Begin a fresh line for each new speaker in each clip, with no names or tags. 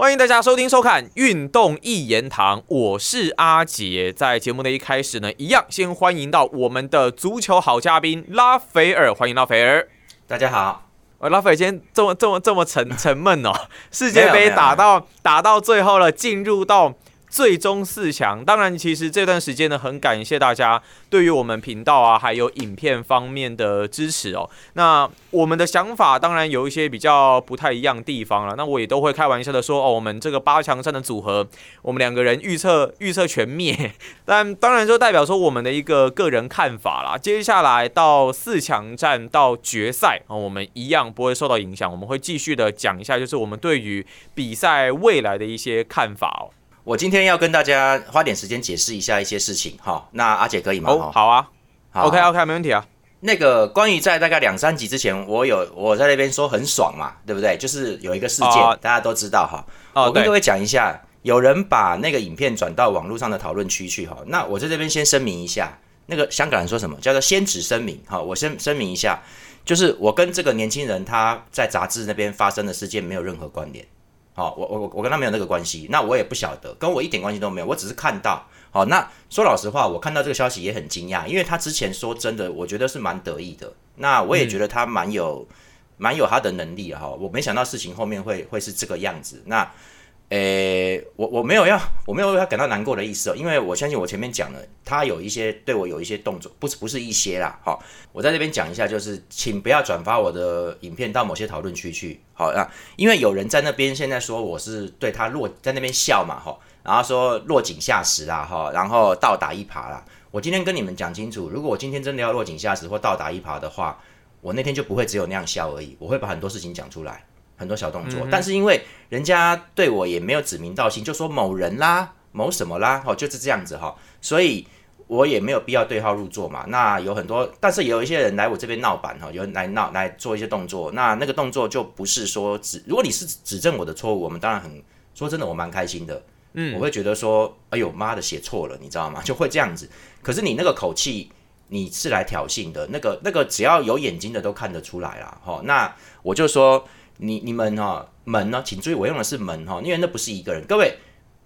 欢迎大家收听收看《运动一言堂》，我是阿杰。在节目的一开始呢，一样先欢迎到我们的足球好嘉宾拉斐尔，欢迎拉斐尔。
大家好，
呃，拉斐尔今天这么这么这么沉沉闷哦，世界杯打到打到最后了，进入到最终四强。当然，其实这段时间呢，很感谢大家对于我们频道啊，还有影片方面的支持哦。那我们的想法当然有一些比较不太一样地方了。那我也都会开玩笑的说，哦，我们这个八强战的组合，我们两个人预测预测全灭。但当然就代表说我们的一个个人看法啦。接下来到四强战到决赛啊、我们一样不会受到影响，我们会继续的讲一下，就是我们对于比赛未来的一些看法哦。
我今天要跟大家花点时间解释一下一些事情哈。那阿姐可以吗？
哦，好啊
好
，OK OK，没问题啊。
那个关于在大概两三集之前，我有我在那边说很爽嘛，对不对？就是有一个事件，
哦
大家都知道哈。
哦，
我跟各位讲一下，有人把那个影片转到网络上的讨论区去哈。那我在这边先声明一下，那个香港人说什么叫做先旨声明哈？我先声明一下，就是我跟这个年轻人他在杂志那边发生的事件没有任何关联。好，我我我跟他没有那个关系，那我也不晓得，跟我一点关系都没有，我只是看到。好，那说老实话，我看到这个消息也很惊讶，因为他之前说真的，我觉得是蛮得意的。那我也觉得他蛮有蛮、有他的能力哈，我没想到事情后面会会是这个样子。那诶、我我没有要我没有为他感到难过的意思哦，因为我相信我前面讲了，他有一些对我有一些动作，不是不是一些啦。好，我在这边讲一下，就是请不要转发我的影片到某些讨论区去。好啊，因为有人在那边现在说我是对他落在那边笑嘛，哈，然后说落井下石啦，哈，然后倒打一耙啦。我今天跟你们讲清楚，如果我今天真的要落井下石或倒打一耙的话，我那天就不会只有那样笑而已，我会把很多事情讲出来，很多小动作。但是因为人家对我也没有指名道姓，就说某人啦、某什么啦，哦，就是这样子哈，所以我也没有必要对号入座嘛。那有很多，但是有一些人来我这边闹板哈，有人来闹来做一些动作，那那个动作就不是说指，如果你是指正我的错误，我们当然很说真的，我蛮开心的。嗯，我会觉得说，哎呦妈的，写错了，你知道吗？就会这样子。可是你那个口气，你是来挑衅的，那个那个只要有眼睛的都看得出来啦。哈，那我就说你你们哈门呢，请注意我用的是门哈，因为那不是一个人。各位，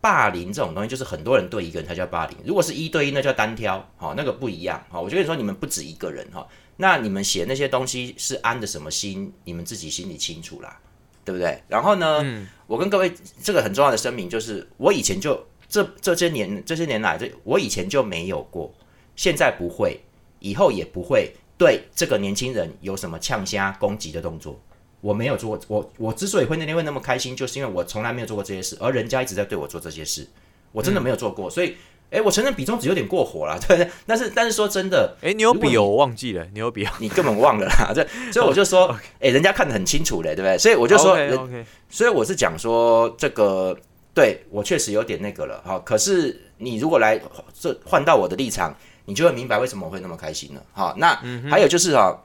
霸凌这种东西就是很多人对一个人才叫霸凌，如果是一对一那叫单挑，好，那个不一样。好，我就跟你说，你们不止一个人哈，那你们写那些东西是安的什么心，你们自己心里清楚啦。对不对？然后呢，我跟各位这个很重要的声明就是，我以前就这这些年这些年来，这我以前就没有过，现在不会，以后也不会对这个年轻人有什么呛虾攻击的动作。我没有做过，我我之所以会那天会那么开心，就是因为我从来没有做过这些事，而人家一直在对我做这些事，我真的没有做过，所以，哎，我承认比中指有点过火了，对不对？但是但是说真的，
哎，你有笔哦，我忘记了，你有笔哦。
你根本忘了啦，这所以我就说，哎，人家看得很清楚嘞，对不对？所以我就说所以我是讲说，这个对我确实有点那个了哈。可是你如果来这换到我的立场，你就会明白为什么我会那么开心了。好，那还有就是哈，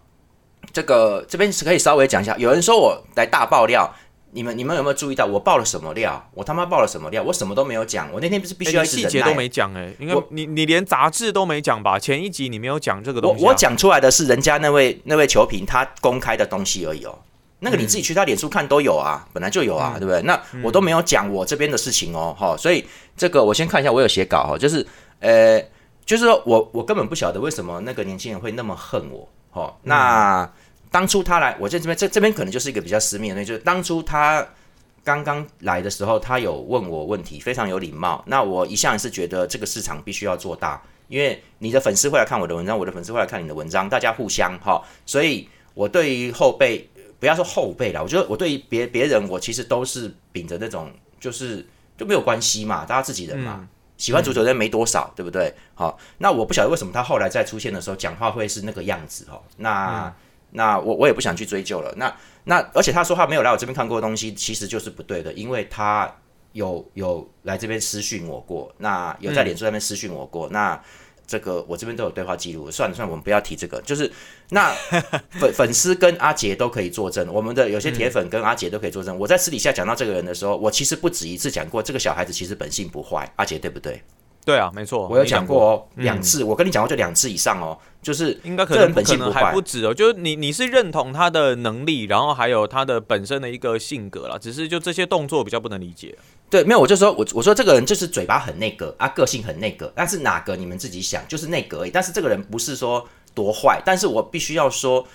这个这边是可以稍微讲一下。有人说我来大爆料，你们你们有没有注意到我爆了什么料？我他妈爆了什么料？我什么都没有讲。我那天不是必须要
细节都没讲哎，应该
我
你你连杂志都没讲吧？前一集你没有讲这个
我
东西啊。
我讲出来的是人家那位那位球评他公开的东西而已哦。那个你自己去他脸书看都有啊，本来就有啊，对不对？那我都没有讲我这边的事情哦，哈，所以这个我先看一下，我有写稿哈，就是呃，就是说我我根本不晓得为什么那个年轻人会那么恨我，哈，那当初他来，我在这边这这边可能就是一个比较私密的东西，就是当初他刚刚来的时候，他有问我问题，非常有礼貌。那我一向是觉得这个市场必须要做大，因为你的粉丝会来看我的文章，我的粉丝会来看你的文章，大家互相哈。所以我对于后辈，不要说后辈啦，我觉得我对于别别人，我其实都是秉着那种就是就没有关系嘛，大家自己人嘛。喜欢足球的人没多少，对不对？好，那我不晓得为什么他后来再出现的时候，讲话会是那个样子哦。那、那我我也不想去追究了。那那而且他说他没有来我这边看过的东西，其实就是不对的，因为他有有来这边私讯我过，那有在脸书上面私讯我过，那这个我这边都有对话记录。算了算了，我们不要提这个，就是那 粉粉丝跟阿杰都可以作证，我们的有些铁粉跟阿杰都可以作证。我在私底下讲到这个人的时候，我其实不止一次讲过，这个小孩子其实本性不坏，阿杰对不对？
对啊，没错，
我有讲过哦，
嗯
两次，我跟你讲过就两次以上哦，就是
应该可能可能
性不坏
还不止哦，就是你你是认同他的能力，然后还有他的本身的一个性格啦，只是就这些动作比较不能理解。
对，没有，我就说我我说这个人就是嘴巴很那个啊，个性很那个，但是哪个你们自己想，就是那个而已。但是这个人不是说多坏，但是我必须要说，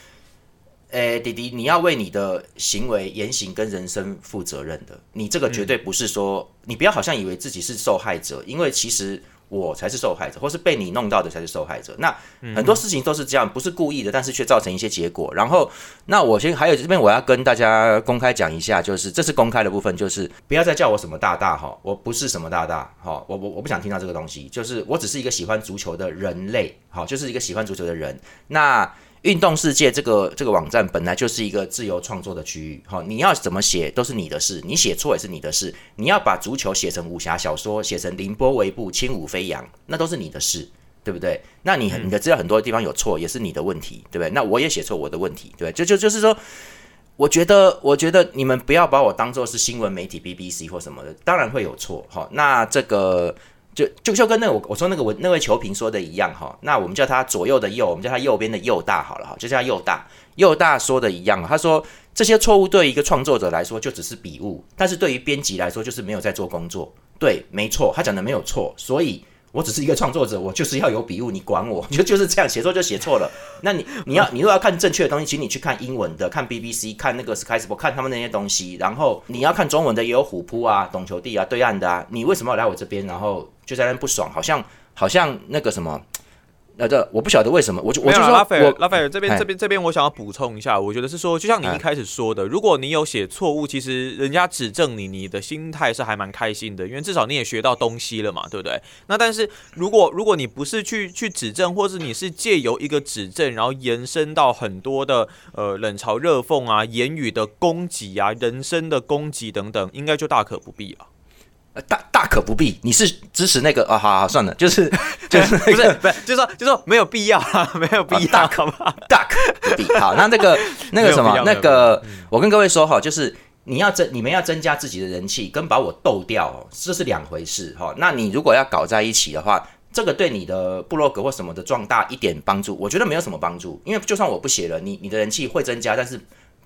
诶，弟弟，你要为你的行为、言行跟人生负责任的。你这个绝对不是说，你不要好像以为自己是受害者，因为其实我才是受害者，或是被你弄到的才是受害者。那很多事情都是这样，不是故意的，但是却造成一些结果。然后，那我先还有这边我要跟大家公开讲一下，就是这是公开的部分，就是不要再叫我什么大大哈，我不是什么大大哈，我我我不想听到这个东西，就是我只是一个喜欢足球的人类，好，就是一个喜欢足球的人。那运动世界这个这个网站本来就是一个自由创作的区域，好，你要怎么写都是你的事，你写错也是你的事。你要把足球写成武侠小说，写成凌波微步、轻舞飞扬，那都是你的事，对不对？那你你的资料很多地方有错，也是你的问题，对不对？那我也写错我的问题，对不对？就就就是说，我觉得我觉得你们不要把我当做是新闻媒体 BBC 或什么的，当然会有错，哈。那这个。就就就跟那我我说那个我那位球评说的一样哈，那我们叫他左右的右，我们叫他右边的右大好了哈，就叫他右大。右大说的一样，他说这些错误对于一个创作者来说就只是笔误，但是对于编辑来说就是没有在做工作。对，没错，他讲的没有错，所以我只是一个创作者，我就是要有笔误，你管我，就就是这样，写错就写错了。那你你要你如果要看正确的东西，请你去看英文的，看 BBC，看那个 Sky Sport，看他们那些东西。然后你要看中文的，也有虎扑啊、懂球帝啊、对岸的啊。你为什么要来我这边，然后就在那不爽？好像好像那个什么。那这我不晓得为什么，我就我就说，
拉斐尔拉斐尔这边
哎
这边这边，我想要补充一下，我觉得是说，就像你一开始说的，如果你有写错误，其实人家指正你，你的心态是还蛮开心的，因为至少你也学到东西了嘛，对不对？那但是如果如果你不是去去指正，或是你是借由一个指正，然后延伸到很多的呃冷嘲热讽啊、言语的攻击啊、人身的攻击等等，应该就大可不必了。
呃大大可不必。你是支持那个啊？好好算了，就是 就是那
不是不是，就是说就是说没有必要啊，没有必要，
大
好吧？
大可不必。好，那那个 那个什么那个，我跟各位说哈，就是你要增你们要增加自己的人气，跟把我斗掉哦，这是两回事哈。那你如果要搞在一起的话，这个对你的部落格或什么的壮大一点帮助，我觉得没有什么帮助，因为就算我不写了，你你的人气会增加，但是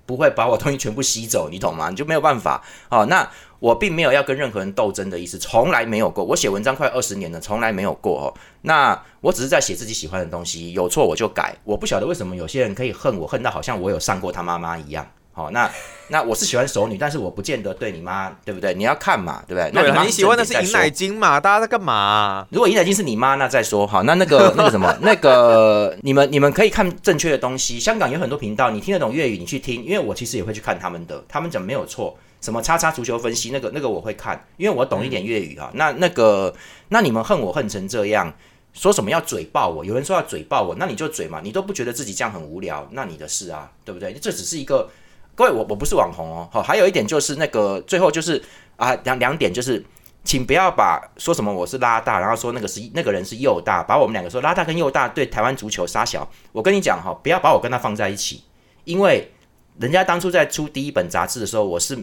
不会把我东西全部吸走，你懂吗？你就没有办法。好，那我并没有要跟任何人斗争的意思，从来没有过。我写文章快二十年了，从来没有过哦。那我只是在写自己喜欢的东西，有错我就改。我不晓得为什么有些人可以恨我，恨到好像我有上过他妈妈一样。好，那那我是喜欢熟女，但是我不见得对你妈，对不对？你要看嘛，对不对？
对啊，
妈
你喜欢的是饮
正点再说
奶精嘛？大家在干嘛、
如果尹乃金是你妈，那再说好。那那个 那个什么，那个你们你们可以看正确的东西。香港有很多频道，你听得懂粤语，你去听，因为我其实也会去看他们的，他们讲没有错。什么叉叉足球分析，那个那个我会看，因为我懂一点粤语啊。那那个那你们恨我恨成这样，说什么要嘴爆我？有人说要嘴爆我，那你就嘴嘛，你都不觉得自己这样很无聊，那你的事啊，对不对？这只是一个各位，我我不是网红哦。好，还有一点就是那个最后就是啊两两点就是。请不要把说什么我是拉大，然后说那个是那个人是右大，把我们两个说拉大跟右大对台湾足球杀小。我跟你讲哈，不要把我跟他放在一起，因为人家当初在出第一本杂志的时候，我是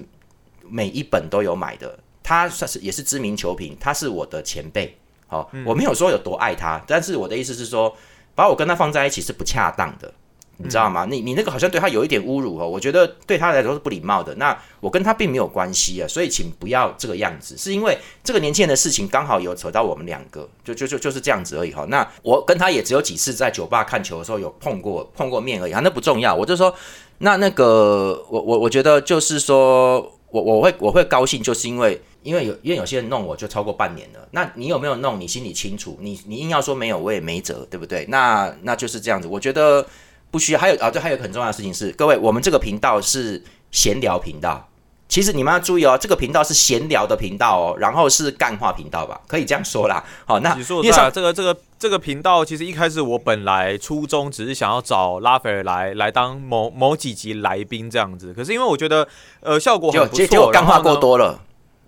每一本都有买的。他算是也是知名球评，他是我的前辈。好，我没有说有多爱他，但是我的意思是说，把我跟他放在一起是不恰当的。你知道吗？你你那个好像对他有一点侮辱哦，我觉得对他来说是不礼貌的。那我跟他并没有关系啊，所以请不要这个样子。是因为这个年轻人的事情刚好有扯到我们两个，就就就就是这样子而已哈。那我跟他也只有几次在酒吧看球的时候有碰过碰过面而已啊，那不重要。我就说，那那个我我我觉得就是说我我会我会高兴，就是因为因为有因为有些人弄我就超过半年了，那你有没有弄？你心里清楚。你你硬要说没有，我也没辙，对不对？那那就是这样子。我觉得。不需要，还有啊，对，还有很重要的事情是，各位，我们这个频道是闲聊频道。其实你们要注意哦，这个频道是闲聊的频道哦，然后是干话频道吧，可以这样说啦。好，那
你说对啊，这个这个这个频道，其实一开始我本来初衷只是想要找拉斐尔来来当某某几集来宾这样子，可是因为我觉得呃效果很不错，
结结果干话过多了。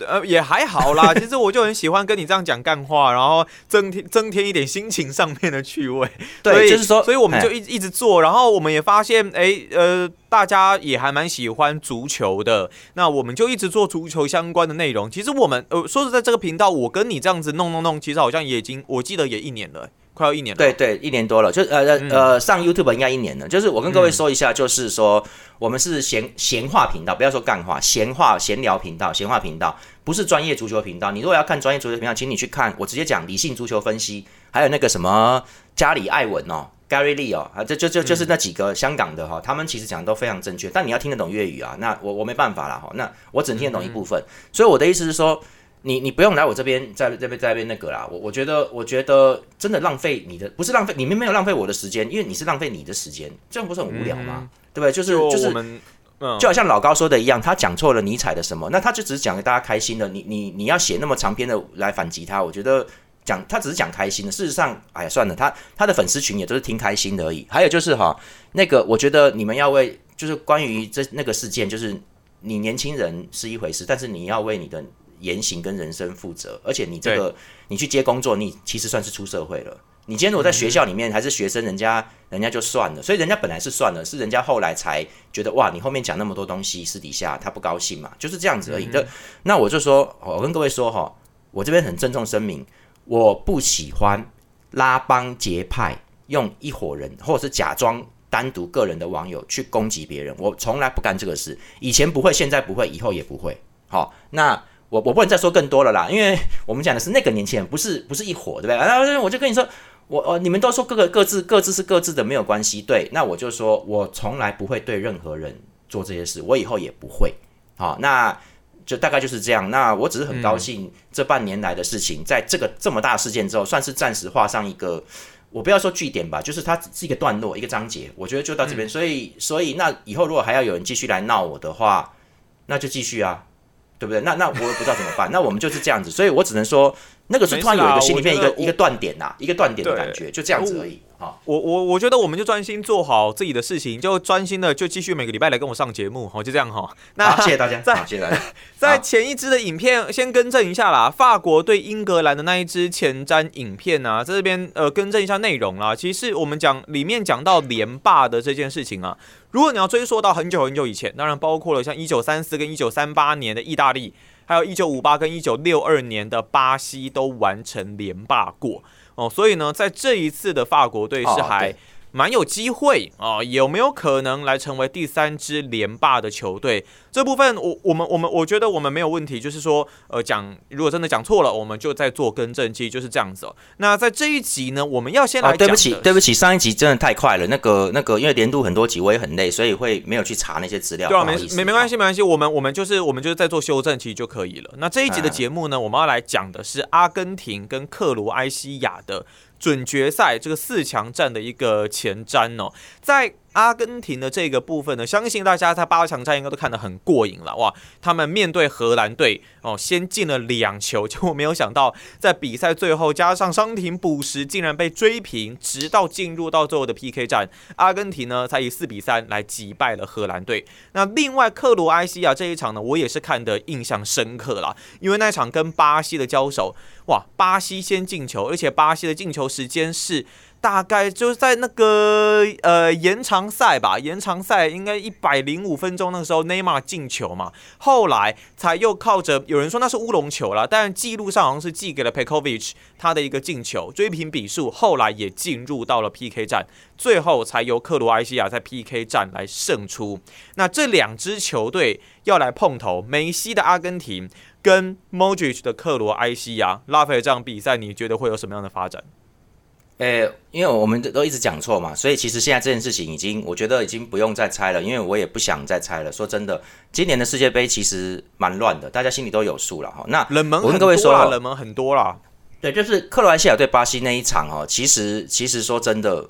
呃，也还好啦。其实我就很喜欢跟你这样讲干话，然后增添增添一点心情上面的趣味。
对，就是说，
所以我们就一一直做，然后我们也发现，哎，呃，大家也还蛮喜欢足球的。那我们就一直做足球相关的内容。其实我们，呃，说实在，这个频道我跟你这样子弄弄弄，其实好像也已经，我记得也一年了。快要一年了，
对对，一年多了，就呃呃呃，上 YouTube 应该一年了。就是我跟各位说一下，就是说我们是闲闲话频道，不要说干话，闲话闲聊频道，闲话频道不是专业足球频道。你如果要看专业足球频道，请你去看我直接讲理性足球分析，还有那个什么加里艾文哦，Gary Lee 哦，啊，这就就就是那几个香港的哈，他们其实讲的都非常正确。但你要听得懂粤语啊，那我我没办法了哈，那我只能听得懂一部分。所以我的意思是说。你你不用来我这边，在这边在那边那个啦，我我觉得我觉得真的浪费你的，不是浪费，你们没有浪费我的时间，因为你是浪费你的时间，这样不是很无聊吗？对不对？就是就是，就好像老高说的一样，他讲错了尼采的什么，那他就只是讲给大家开心的。你你你要写那么长篇的来反击他，我觉得讲他只是讲开心的。事实上，哎呀，算了，他他的粉丝群也都是听开心的而已。还有就是哈，那个我觉得你们要为，就是关于这那个事件，就是你年轻人是一回事，但是你要为你的。言行跟人生负责，而且你这个你去接工作，你其实算是出社会了。你今天如果在学校里面还是学生，人家人家就算了，所以人家本来是算了，是人家后来才觉得哇，你后面讲那么多东西，私底下他不高兴嘛，就是这样子而已。的那我就说，我跟各位说哈，我这边很郑重声明，我不喜欢拉帮结派，用一伙人或者是假装单独个人的网友去攻击别人，我从来不干这个事。以前不会，现在不会，以后也不会。好，那。我我不能再说更多了啦，因为我们讲的是那个年轻人，不是不是一伙，对不对？然后，我就跟你说，我哦，你们都说各个各自各自是各自的，没有关系。对，那我就说我从来不会对任何人做这些事，我以后也不会。好，那就大概就是这样。那我只是很高兴，这半年来的事情，在这个这么大事件之后，算是暂时画上一个，我不要说据点吧，就是它是一个段落，一个章节。我觉得就到这边，所以所以那以后如果还要有人继续来闹我的话，那就继续啊。对不对？那那我也不知道怎么办。那我们就是这样子，所以我只能说，那个是突然有一个心里面一个一个断点呐，一个断点的感觉，就这样子而已。好，
我我我觉得我们就专心做好自己的事情，就专心的就继续每个礼拜来跟我上节目，好，就这样哈。
那谢谢大家，谢谢大家。
在前一支的影片先更正一下啦，法国对英格兰的那一支前瞻影片啊，在这边呃更正一下内容啦。其实我们讲里面讲到连霸的这件事情啊。如果你要追溯到很久很久以前，当然包括了像一九三四跟一九三八年的意大利，还有一九五八跟一九六二年的巴西都完成连霸过哦，所以呢，在这一次的法国队是还。蛮有机会啊，有没有可能来成为第三支连霸的球队？这部分我我们我们我觉得我们没有问题，就是说呃讲如果真的讲错了，我们就再做更正，其实就是这样子哦。那在这一集呢，我们要先来
对不起对不起，上一集真的太快了，那个那个因为连读很多集，我也很累，所以会没有去查那些资料。
对啊，没没没关系没关系，我们我们就是我们就是在做修正，其实就可以了。那这一集的节目呢，我们要来讲的是阿根廷跟克罗埃西亚的。准决赛这个四强战的一个前瞻哦，在。阿根廷的这个部分呢，相信大家在八强战应该都看得很过瘾了哇！他们面对荷兰队哦，先进了两球，结果没有想到在比赛最后加上伤停补时，竟然被追平，直到进入到最后的 PK 战，阿根廷呢才以四比三来击败了荷兰队。那另外克罗埃西亚这一场呢，我也是看得印象深刻了，因为那场跟巴西的交手，哇，巴西先进球，而且巴西的进球时间是。大概就是在那个呃延长赛吧，延长赛应该一百零五分钟那个时候，内马尔进球嘛，后来才又靠着有人说那是乌龙球了，但记录上好像是寄给了 Pekovic 他的一个进球，追平比数，后来也进入到了 PK 战，最后才由克罗埃西亚在 PK 战来胜出。那这两支球队要来碰头，梅西的阿根廷跟 Modric 的克罗埃西亚，拉斐尔这场比赛你觉得会有什么样的发展？
诶，因为我们都一直讲错嘛，所以其实现在这件事情已经，我觉得已经不用再猜了，因为我也不想再猜了。说真的，今年的世界杯其实蛮乱的，大家心里都有数了哈。那
冷门
我跟各位说
冷门很多啦。
对，就是克罗埃西亚对巴西那一场哦，其实其实说真的，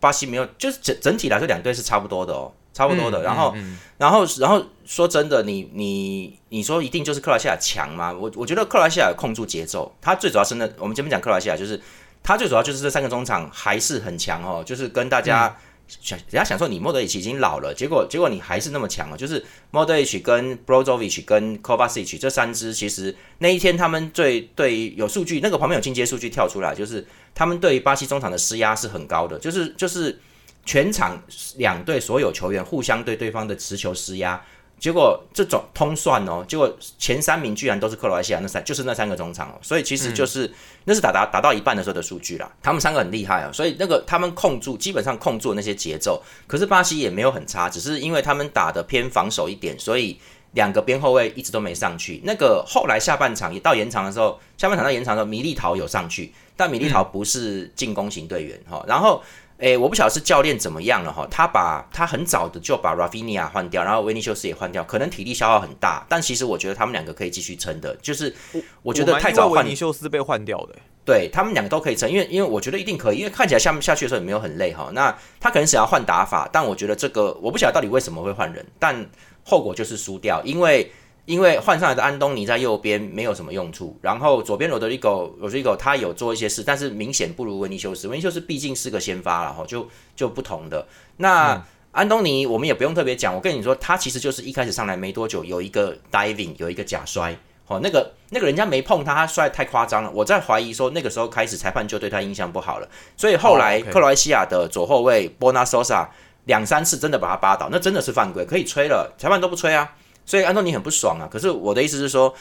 巴西没有，就是整整体来说两队是差不多的哦，差不多的。然后然后然后说真的，你你你说一定就是克罗埃西亚强吗？我我觉得克罗埃西亚控住节奏，他最主要是那我们前面讲克罗埃西亚就是。他最主要就是这三个中场还是很强哦，就是跟大家想人家想说你莫德里奇已经老了，结果结果你还是那么强哦。就是莫德里奇跟 Brozovic 跟 Kovacic 这三支，其实那一天他们最对有数据，那个旁边有进阶数据跳出来，就是他们对巴西中场的施压是很高的，就是就是全场两队所有球员互相对对方的持球施压。结果这种通算哦，结果前三名居然都是克罗埃西亚那三，就是那三个中场哦，所以其实就是那是打打打到一半的时候的数据啦。他们三个很厉害啊，所以那个他们控住基本上控住那些节奏，可是巴西也没有很差，只是因为他们打的偏防守一点，所以两个边后卫一直都没上去。那个后来下半场也到延长的时候，下半场到延长的时候，米利陶有上去，但米利陶不是进攻型队员哈，然后。诶，我不晓得是教练怎么样了哈，他把他很早的就把 Rafinha 换掉，然后维尼修斯也换掉，可能体力消耗很大，但其实我觉得他们两个可以继续撑的，就是我觉得太早换
维尼修斯被换掉的，
对他们两个都可以撑，因为因为我觉得一定可以，因为看起来下下去的时候也没有很累哈。那他可能想要换打法，但我觉得这个我不晓得到底为什么会换人，但后果就是输掉，因为。因为换上来的安东尼在右边没有什么用处，然后左边罗德里戈，罗德里戈他有做一些事，但是明显不如维尼修斯。维尼修斯毕竟是个先发了哈，就就不同的。那安东尼我们也不用特别讲，我跟你说，他其实就是一开始上来没多久有一个 diving，有一个假摔，哦，那个那个人家没碰他，他摔太夸张了。我在怀疑说那个时候开始裁判就对他印象不好了，所以后来克罗埃西亚的左后卫波纳索萨两三次真的把他扒倒，那真的是犯规，可以吹了，裁判都不吹啊。所以安东尼很不爽啊！可是我的意思是说，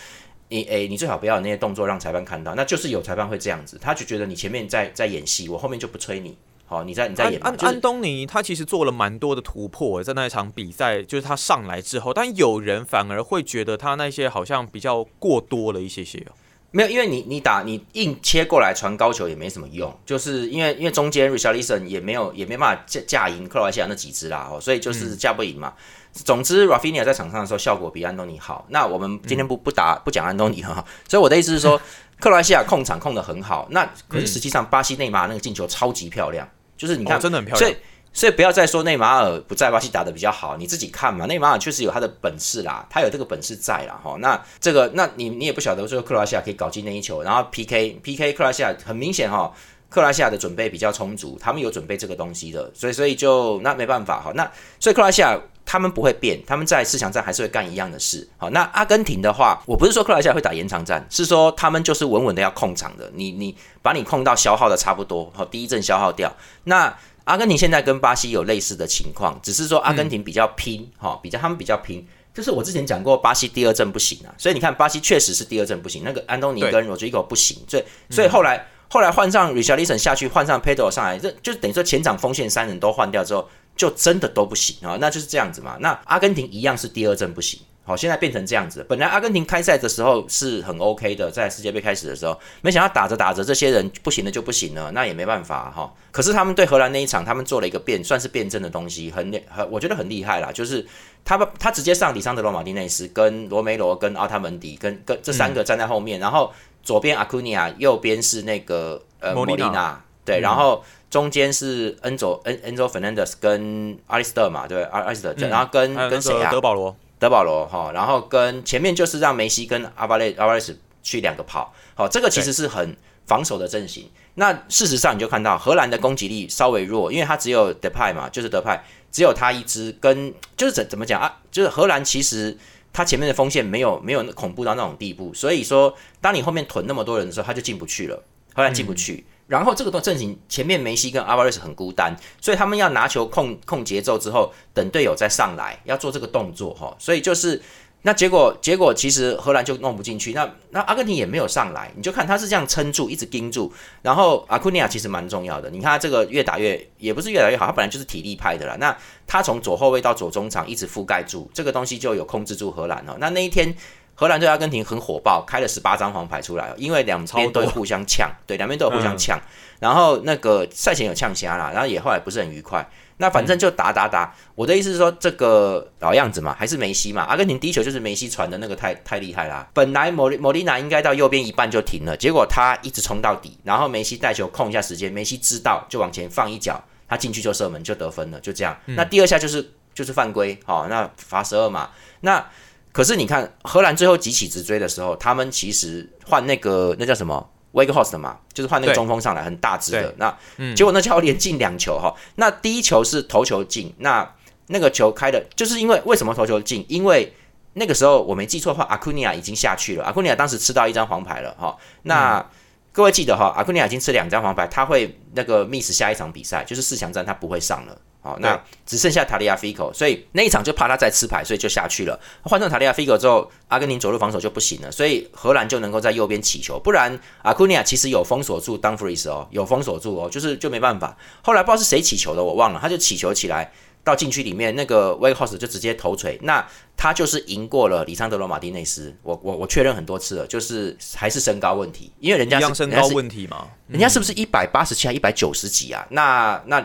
你诶，你最好不要有那些动作让裁判看到，那就是有裁判会这样子，他就觉得你前面在在演戏，我后面就不吹你。好，你在你在演。
安安东尼他其实做了蛮多的突破，在那一场比赛，就是他上来之后，但有人反而会觉得他那些好像比较过多了一些些哦。
没有，因为你你打你硬切过来传高球也没什么用，就是因为因为中间 Richardson 也没有也没办法架架赢克罗埃西亚那几支啦，哦，所以就是架不赢嘛。总之，Rafinha 在场上的时候效果比安东尼好。那我们今天不不打不讲安东尼哈，所以我的意思是说，克罗埃西亚控场控的很好。那可是实际上巴西内马尔那个进球超级漂亮，就是你看
真的很漂亮。
所以所以不要再说内马尔不在巴西打的比较好，你自己看嘛。内马尔确实有他的本事啦，他有这个本事在啦哈。那这个那你你也不晓得说克罗埃西亚可以搞进那一球，然后 PK PK 克罗埃西亚很明显哈。克罗西亚的准备比较充足，他们有准备这个东西的，所以所以就那没办法哈。那所以克罗西亚他们不会变，他们在四强战还是会干一样的事。好，那阿根廷的话，我不是说克罗西亚会打延长战，是说他们就是稳稳的要控场的。你你把你控到消耗的差不多，好，第一阵消耗掉。那阿根廷现在跟巴西有类似的情况，只是说阿根廷比较拼，哈，比较他们比较拼。就是我之前讲过，巴西第二阵不行啊，所以你看巴西确实是第二阵不行，那个安东尼跟罗吉戈不行，所以所以后来。后来换上 Richardson 下去，换上 Pedro 上来，这就等于说前场锋线三人都换掉之后，就真的都不行啊，那就是这样子嘛。那阿根廷一样是第二阵不行，好，现在变成这样子。本来阿根廷开赛的时候是很 OK 的，在世界杯开始的时候，没想到打着打着，这些人不行了就不行了，那也没办法哈。可是他们对荷兰那一场，他们做了一个变，算是辩证的东西，很很，我觉得很厉害啦。就是他们他直接上底桑德罗马丁内斯跟罗梅罗跟奥塔门迪跟跟这三个站在后面，然后。左边阿库尼亚，右边是那个呃莫莉娜，对，然后中间是恩佐恩恩佐费南德斯跟阿里斯特嘛，对，阿阿里斯特，然后跟跟谁啊？
德保罗，
德保罗哈，然后跟前面就是让梅西跟阿巴雷阿巴雷斯去两个跑，好，这个其实是很防守的阵型。那事实上你就看到荷兰的攻击力稍微弱，因为他只有德派嘛，就是德派只有他一支，跟就是怎怎么讲啊？就是荷兰其实。他前面的锋线没有没有恐怖到那种地步，所以说当你后面囤那么多人的时候，他就进不去了，后来进不去。然后这个阵型前面梅西跟阿瓦雷斯很孤单，所以他们要拿球控控节奏之后，等队友再上来，要做这个动作哈。所以就是。那结果，结果其实荷兰就弄不进去。那那阿根廷也没有上来，你就看他是这样撑住，一直盯住。然后阿库尼亚其实蛮重要的，你看他这个越打越，也不是越来越好，他本来就是体力派的啦。那他从左后卫到左中场一直覆盖住，这个东西就有控制住荷兰哦。那那一天荷兰对阿根廷很火爆，开了十八张黄牌出来，因为两边都互相呛，对，两边都有互相呛。然后那个赛前有呛瞎啦，然后也后来不是很愉快。那反正就打打打，我的意思是说，这个老样子嘛，还是梅西嘛。阿根廷第一球就是梅西传的那个，太太厉害啦。本来莫莫莉娜应该到右边一半就停了，结果他一直冲到底，然后梅西带球控一下时间，梅西知道就往前放一脚，他进去就射门就得分了，就这样。那第二下就是就是犯规，好，那罚十二码。那可是你看荷兰最后几起直追的时候，他们其实换那个那叫什么 Wake Host 嘛，就是换那个中锋上来，很大只的。那
嗯
结果那教练进两球哈，那第一球是头球进，那那个球开的，就是因为为什么头球进？因为那个时候我没记错的话，阿库尼亚已经下去了，阿库尼亚当时吃到一张黄牌了哈。那、各位记得哈，阿库尼亚已经吃两张黄牌，他会那个 miss 下一场比赛，就是四强战他不会上了。好，那只剩下塔利亚 Fico，所以那一场就怕他再吃牌，所以就下去了。换上塔利亚 Fico 之后，阿根廷左路防守就不行了，所以荷兰就能够在右边起球，不然阿库尼亚其实有封锁住 Dumfries 哦，有封锁住哦，就是就没办法。后来不知道是谁起球的，我忘了，他就起球起来到禁区里面，那个 Wake House 就直接头锤，那他就是赢过了里桑德罗马丁内斯。我我我确认很多次了，就是还是身高问题，因为人家
身高问题嘛。
人家是不是一百八十七还一百九十几啊？那那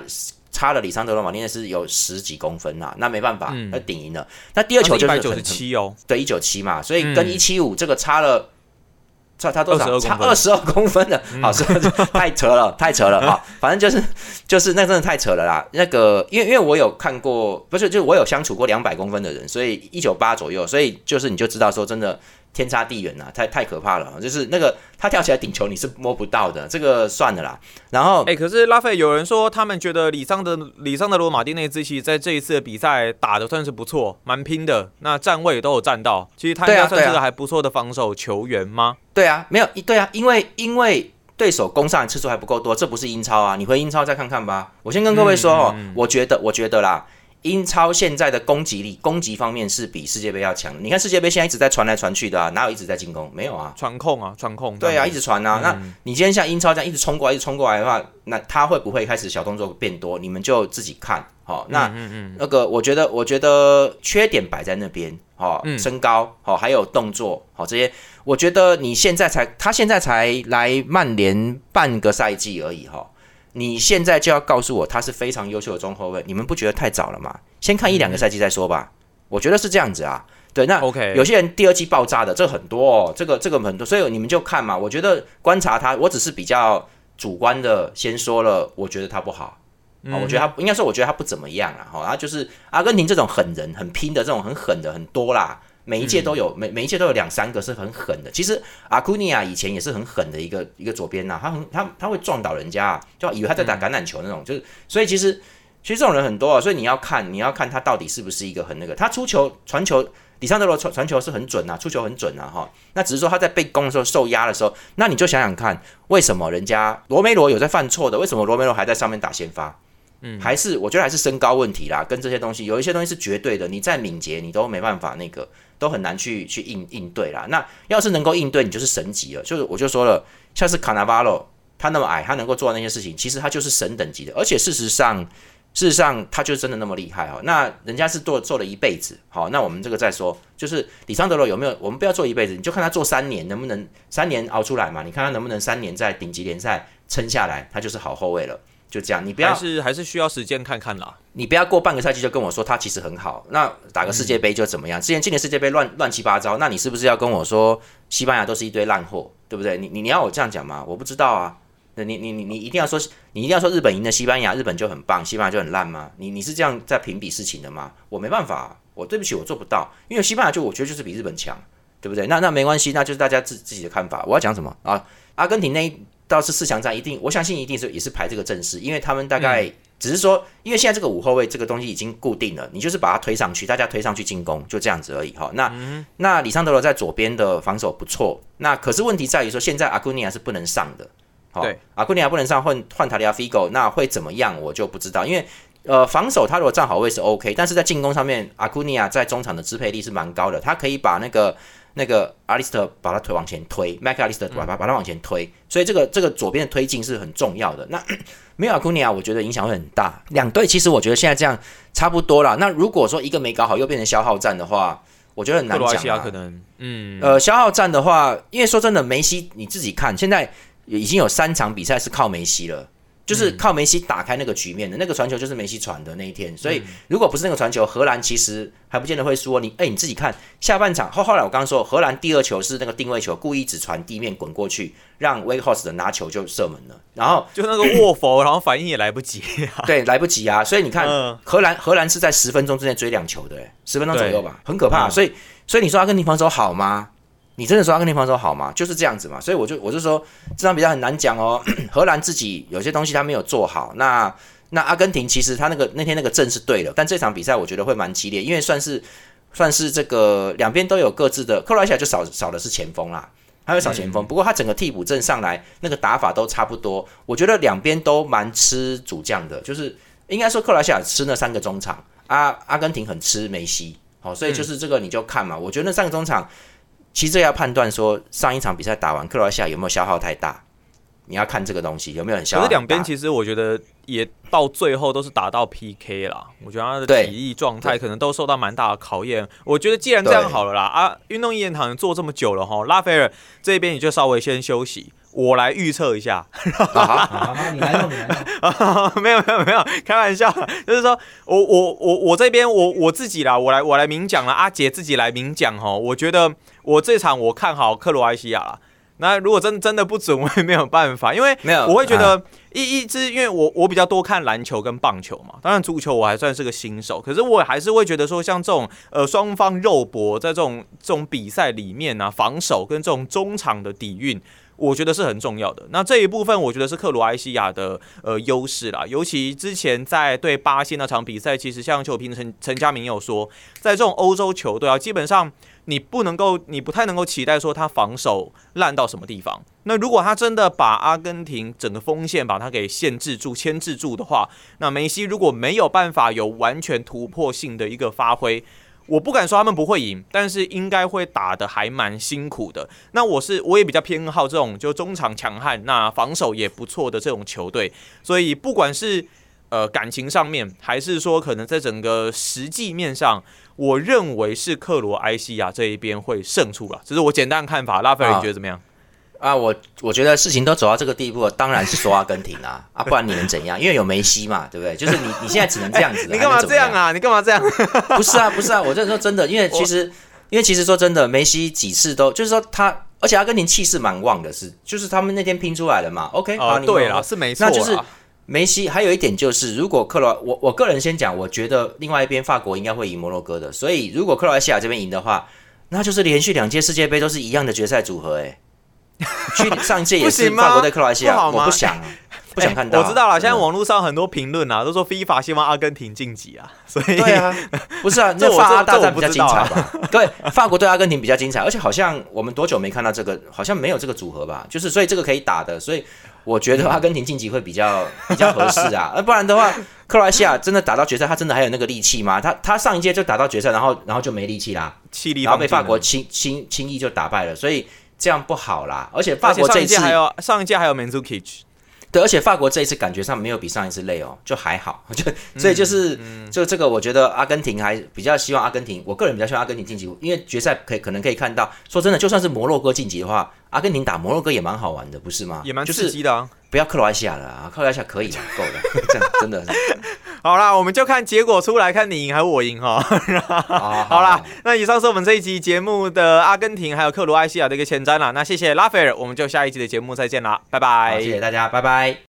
差了里桑德罗马丁内斯有十几公分啊，那没办法，那顶赢了。那第二球就是
一百九
很
十七哦，
对一九七嘛，所以
嗯
跟一七五这个差了。差差多少
？22公分
差二十二公分的，好，是 太扯了，太扯了啊！反正就是就是那真的太扯了啦。那个，因为因为我有看过，不是，就是我有相处过两百公分的人，所以一九八左右，所以就是你就知道说真的天差地远呐，太太可怕了。就是那个他跳起来顶球你是摸不到的，这个算了啦。然后
哎、可是拉斐有人说，他们觉得里桑德里桑德罗马丁内兹其实在这一次的比赛打的算是不错，蛮拼的。那站位都有站到，其实他应该算是个还不错的防守球员吗？
对啊，没有对啊，因为因为对手攻上的次数还不够多，这不是英超啊，你回英超再看看吧。我先跟各位说哦，我觉得我觉得啦，英超现在的攻击力、攻击方面是比世界杯要强。你看世界杯现在一直在传来传去的啊，哪有一直在进攻？没有啊。
传控啊，传控。
对啊，一直传啊。那你今天像英超这样一直冲过来、一直冲过来的话，那他会不会开始小动作变多？你们就自己看。好、那、那个我觉得，我觉得缺点摆在那边。好、身高，好、还有动作，好、这些，我觉得你现在才，他现在才来曼联半个赛季而已，哈、你现在就要告诉我他是非常优秀的中后卫，你们不觉得太早了吗？先看一两个赛季再说吧。我觉得是这样子啊。对，那
OK
有些人第二季爆炸的，这很多哦，这个这个很多，所以你们就看嘛。我觉得观察他，我只是比较主观的先说了，我觉得他不好。啊，我觉得他应该说，我觉得他不怎么样啊。哈，他就是阿根廷这种狠人、很拼的这种很狠的很多啦，每一届都有，每每一届都有两三个是很狠的。其实阿库尼亚以前也是很狠的一个一个左边呐，他很他他会撞倒人家，就以为他在打橄榄球那种，就是所以其实其实这种人很多啊，所以你要看你要看他到底是不是一个很那个，他出球传球。里桑德罗传传球是很准啊，出球很准啊，哈。那只是说他在被攻的时候受压的时候，那你就想想看，为什么人家罗梅罗有在犯错的？为什么罗梅罗还在上面打先发？还是我觉得还是身高问题啦，跟这些东西有一些东西是绝对的，你再敏捷你都没办法那个，都很难去去应应对啦。那要是能够应对，你就是神级了。就是我就说了，像是卡纳瓦罗，他那么矮，他能够做那些事情，其实他就是神等级的。而且事实上，事实上他就真的那么厉害哦。那人家是做做了一辈子，好，那我们这个再说，就是里桑德罗有没有？我们不要做一辈子，你就看他做三年能不能三年熬出来嘛？你看他能不能三年在顶级联赛撑下来，他就是好后卫了。就这样，你不要
还是还是需要时间看看啦。
你不要过半个赛季就跟我说他其实很好，那打个世界杯就怎么样？之前今年世界杯乱乱七八糟，那你是不是要跟我说西班牙都是一堆烂货，对不对？你你你要我这样讲吗？我不知道啊。那你你你你一定要说，你一定要说日本赢了西班牙，日本就很棒，西班牙就很烂吗？你你是这样在评比事情的吗？我没办法，我对不起，我做不到，因为西班牙就我觉得就是比日本强，对不对？那那没关系，那就是大家自自己的看法。我要讲什么啊？阿根廷那一倒是四强战，一定我相信一定是也是排这个阵势，因为他们大概只是说，因为现在这个五后卫这个东西已经固定了，你就是把它推上去，大家推上去进攻，就这样子而已哈。那、那里桑德罗在左边的防守不错，那可是问题在于说，现在阿库尼亚是不能上的，好
对，
阿库尼亚不能上换换塔利亚 Figo，那会怎么样我就不知道，因为。呃，防守他如果站好位是 OK，但是在进攻上面，阿库尼亚在中场的支配力是蛮高的，他可以把那个那个阿里斯特把他腿往前推，麦克阿里斯特把把把他往前推，所以这个这个左边的推进是很重要的。那没有阿库尼亚，我觉得影响会很大。两队其实我觉得现在这样差不多了。那如果说一个没搞好，又变成消耗战的话，我觉得很难讲、啊。
可能，嗯，
呃，消耗战的话，因为说真的，梅西你自己看，现在已经有三场比赛是靠梅西了。就是靠梅西打开那个局面的，那个传球就是梅西传的那一天，所以如果不是那个传球，荷兰其实还不见得会输哦。你哎、你自己看下半场后后来我刚刚说，荷兰第二球是那个定位球，故意只传地面滚过去，让 Wake House 的拿球就射门了，然后
就那个卧佛，然后反应也来不及啊。
对来不及啊，所以你看
嗯
荷兰荷兰是在十分钟之内追两球的，十分钟左右吧，很可怕。
嗯
所以所以你说阿根廷防守好吗？你真的说阿根廷防守好吗？就是这样子嘛。所以我就我就说这场比赛很难讲哦。荷兰自己有些东西他没有做好，那那阿根廷其实他那个那天那个阵是对的，但这场比赛我觉得会蛮激烈，因为算是算是这个两边都有各自的，克罗埃西亚就少少的是前锋啦。还有少前锋，不过他整个替补阵上来那个打法都差不多，我觉得两边都蛮吃主将的，就是应该说克罗西亚吃那三个中场，阿阿根廷很吃梅西，好，所以就是这个你就看嘛，我觉得那三个中场其实要判断说上一场比赛打完克罗西亚有没有消耗太大。你要看这个东西有没有很消耗。
可是两边其实我觉得也到最后都是打到 PK 啦。我觉得他的体力状态可能都受到蛮大的考验。我觉得既然这样好了啦，啊，运动一言堂做这么久了哈，拉斐尔这边你就稍微先休息，我来预测一下。
你来弄，你来弄。
没有没有没有，开玩笑，就是说我我我我这边我我自己啦，我来我来明讲了，阿杰自己来明讲哈。我觉得我这场我看好克罗埃西亚啦。那如果真真的不准，我也没有办法，因为
没有，
我会觉得一一支，因为我我比较多看篮球跟棒球嘛，当然足球我还算是个新手，可是我还是会觉得说，像这种呃双方肉搏在这种这种比赛里面呢，防守跟这种中场的底蕴。我觉得是很重要的。那这一部分，我觉得是克罗埃西亚的呃优势啦。尤其之前在对巴西那场比赛，其实像球评陈陈家明有说，在这种欧洲球队啊，基本上你不能够，你不太能够期待说他防守烂到什么地方。那如果他真的把阿根廷整个锋线把它给限制住、牵制住的话，那梅西如果没有办法有完全突破性的一个发挥。我不敢说他们不会赢，但是应该会打的还蛮辛苦的。那我是我也比较偏好这种就中场强悍，那防守也不错的这种球队。所以不管是呃感情上面，还是说可能在整个实际面上，我认为是克罗埃西亚这一边会胜出了。这是我简单的看法。拉斐尔，你觉得怎么样？
我我觉得事情都走到这个地步了，当然是说阿根廷啊，啊，不然你能怎样？因为有梅西嘛，对不对？就是你你现在只能这样子。
你干嘛这样啊？你干嘛这样？
不是啊，不是啊，我这说真的，因为其实因为其实说真的，梅西几次都就是说他，而且阿根廷气势蛮旺的，是就是他们那天拼出来的嘛。OK，
啊，对了，是没错。
那就是梅西还有一点就是，如果克罗我我个人先讲，我觉得另外一边法国应该会赢摩洛哥的，所以如果克罗埃西亚这边赢的话，那就是连续两届世界杯都是一样的决赛组合，哎。去上一届也是法国对克罗西亚，我不想，不想看到。
我知道了，现在网络上很多评论啊，都说非法希望阿根廷晋级啊，所以
对啊，不是啊，那法阿大战比较精彩吧？对，法国对阿根廷比较精彩，而且好像我们多久没看到这个？好像没有这个组合吧？就是所以这个可以打的，所以我觉得阿根廷晋级会比较比较合适啊。那不然的话，克罗西亚真的打到决赛，他真的还有那个力气吗？他他上一届就打到决赛，然后然后就没力气啦，
气力，
然后被法国轻轻轻易就打败了，所以。这样不好啦，而且法国这一
次还有上一届还有 Mandzukic，
对，而且法国这一次感觉上没有比上一次累哦，就还好，就所以就是就这个，我觉得阿根廷还比较希望阿根廷，我个人比较希望阿根廷晋级，因为决赛可以可能可以看到，说真的，就算是摩洛哥晋级的话。阿根廷打摩洛哥也蛮好玩的，不是吗？
也蛮刺激的啊！
不要克罗埃西亚了啊，克罗埃西亚可以了，够了，这 样真的。
好啦，我们就看结果出来，看你赢还是我赢哈。好啦，那以上是我们这一集节目的阿根廷还有克罗埃西亚的一个前瞻啦。那谢谢拉斐尔，我们就下一集的节目再见啦，拜拜！
谢谢大家，拜拜。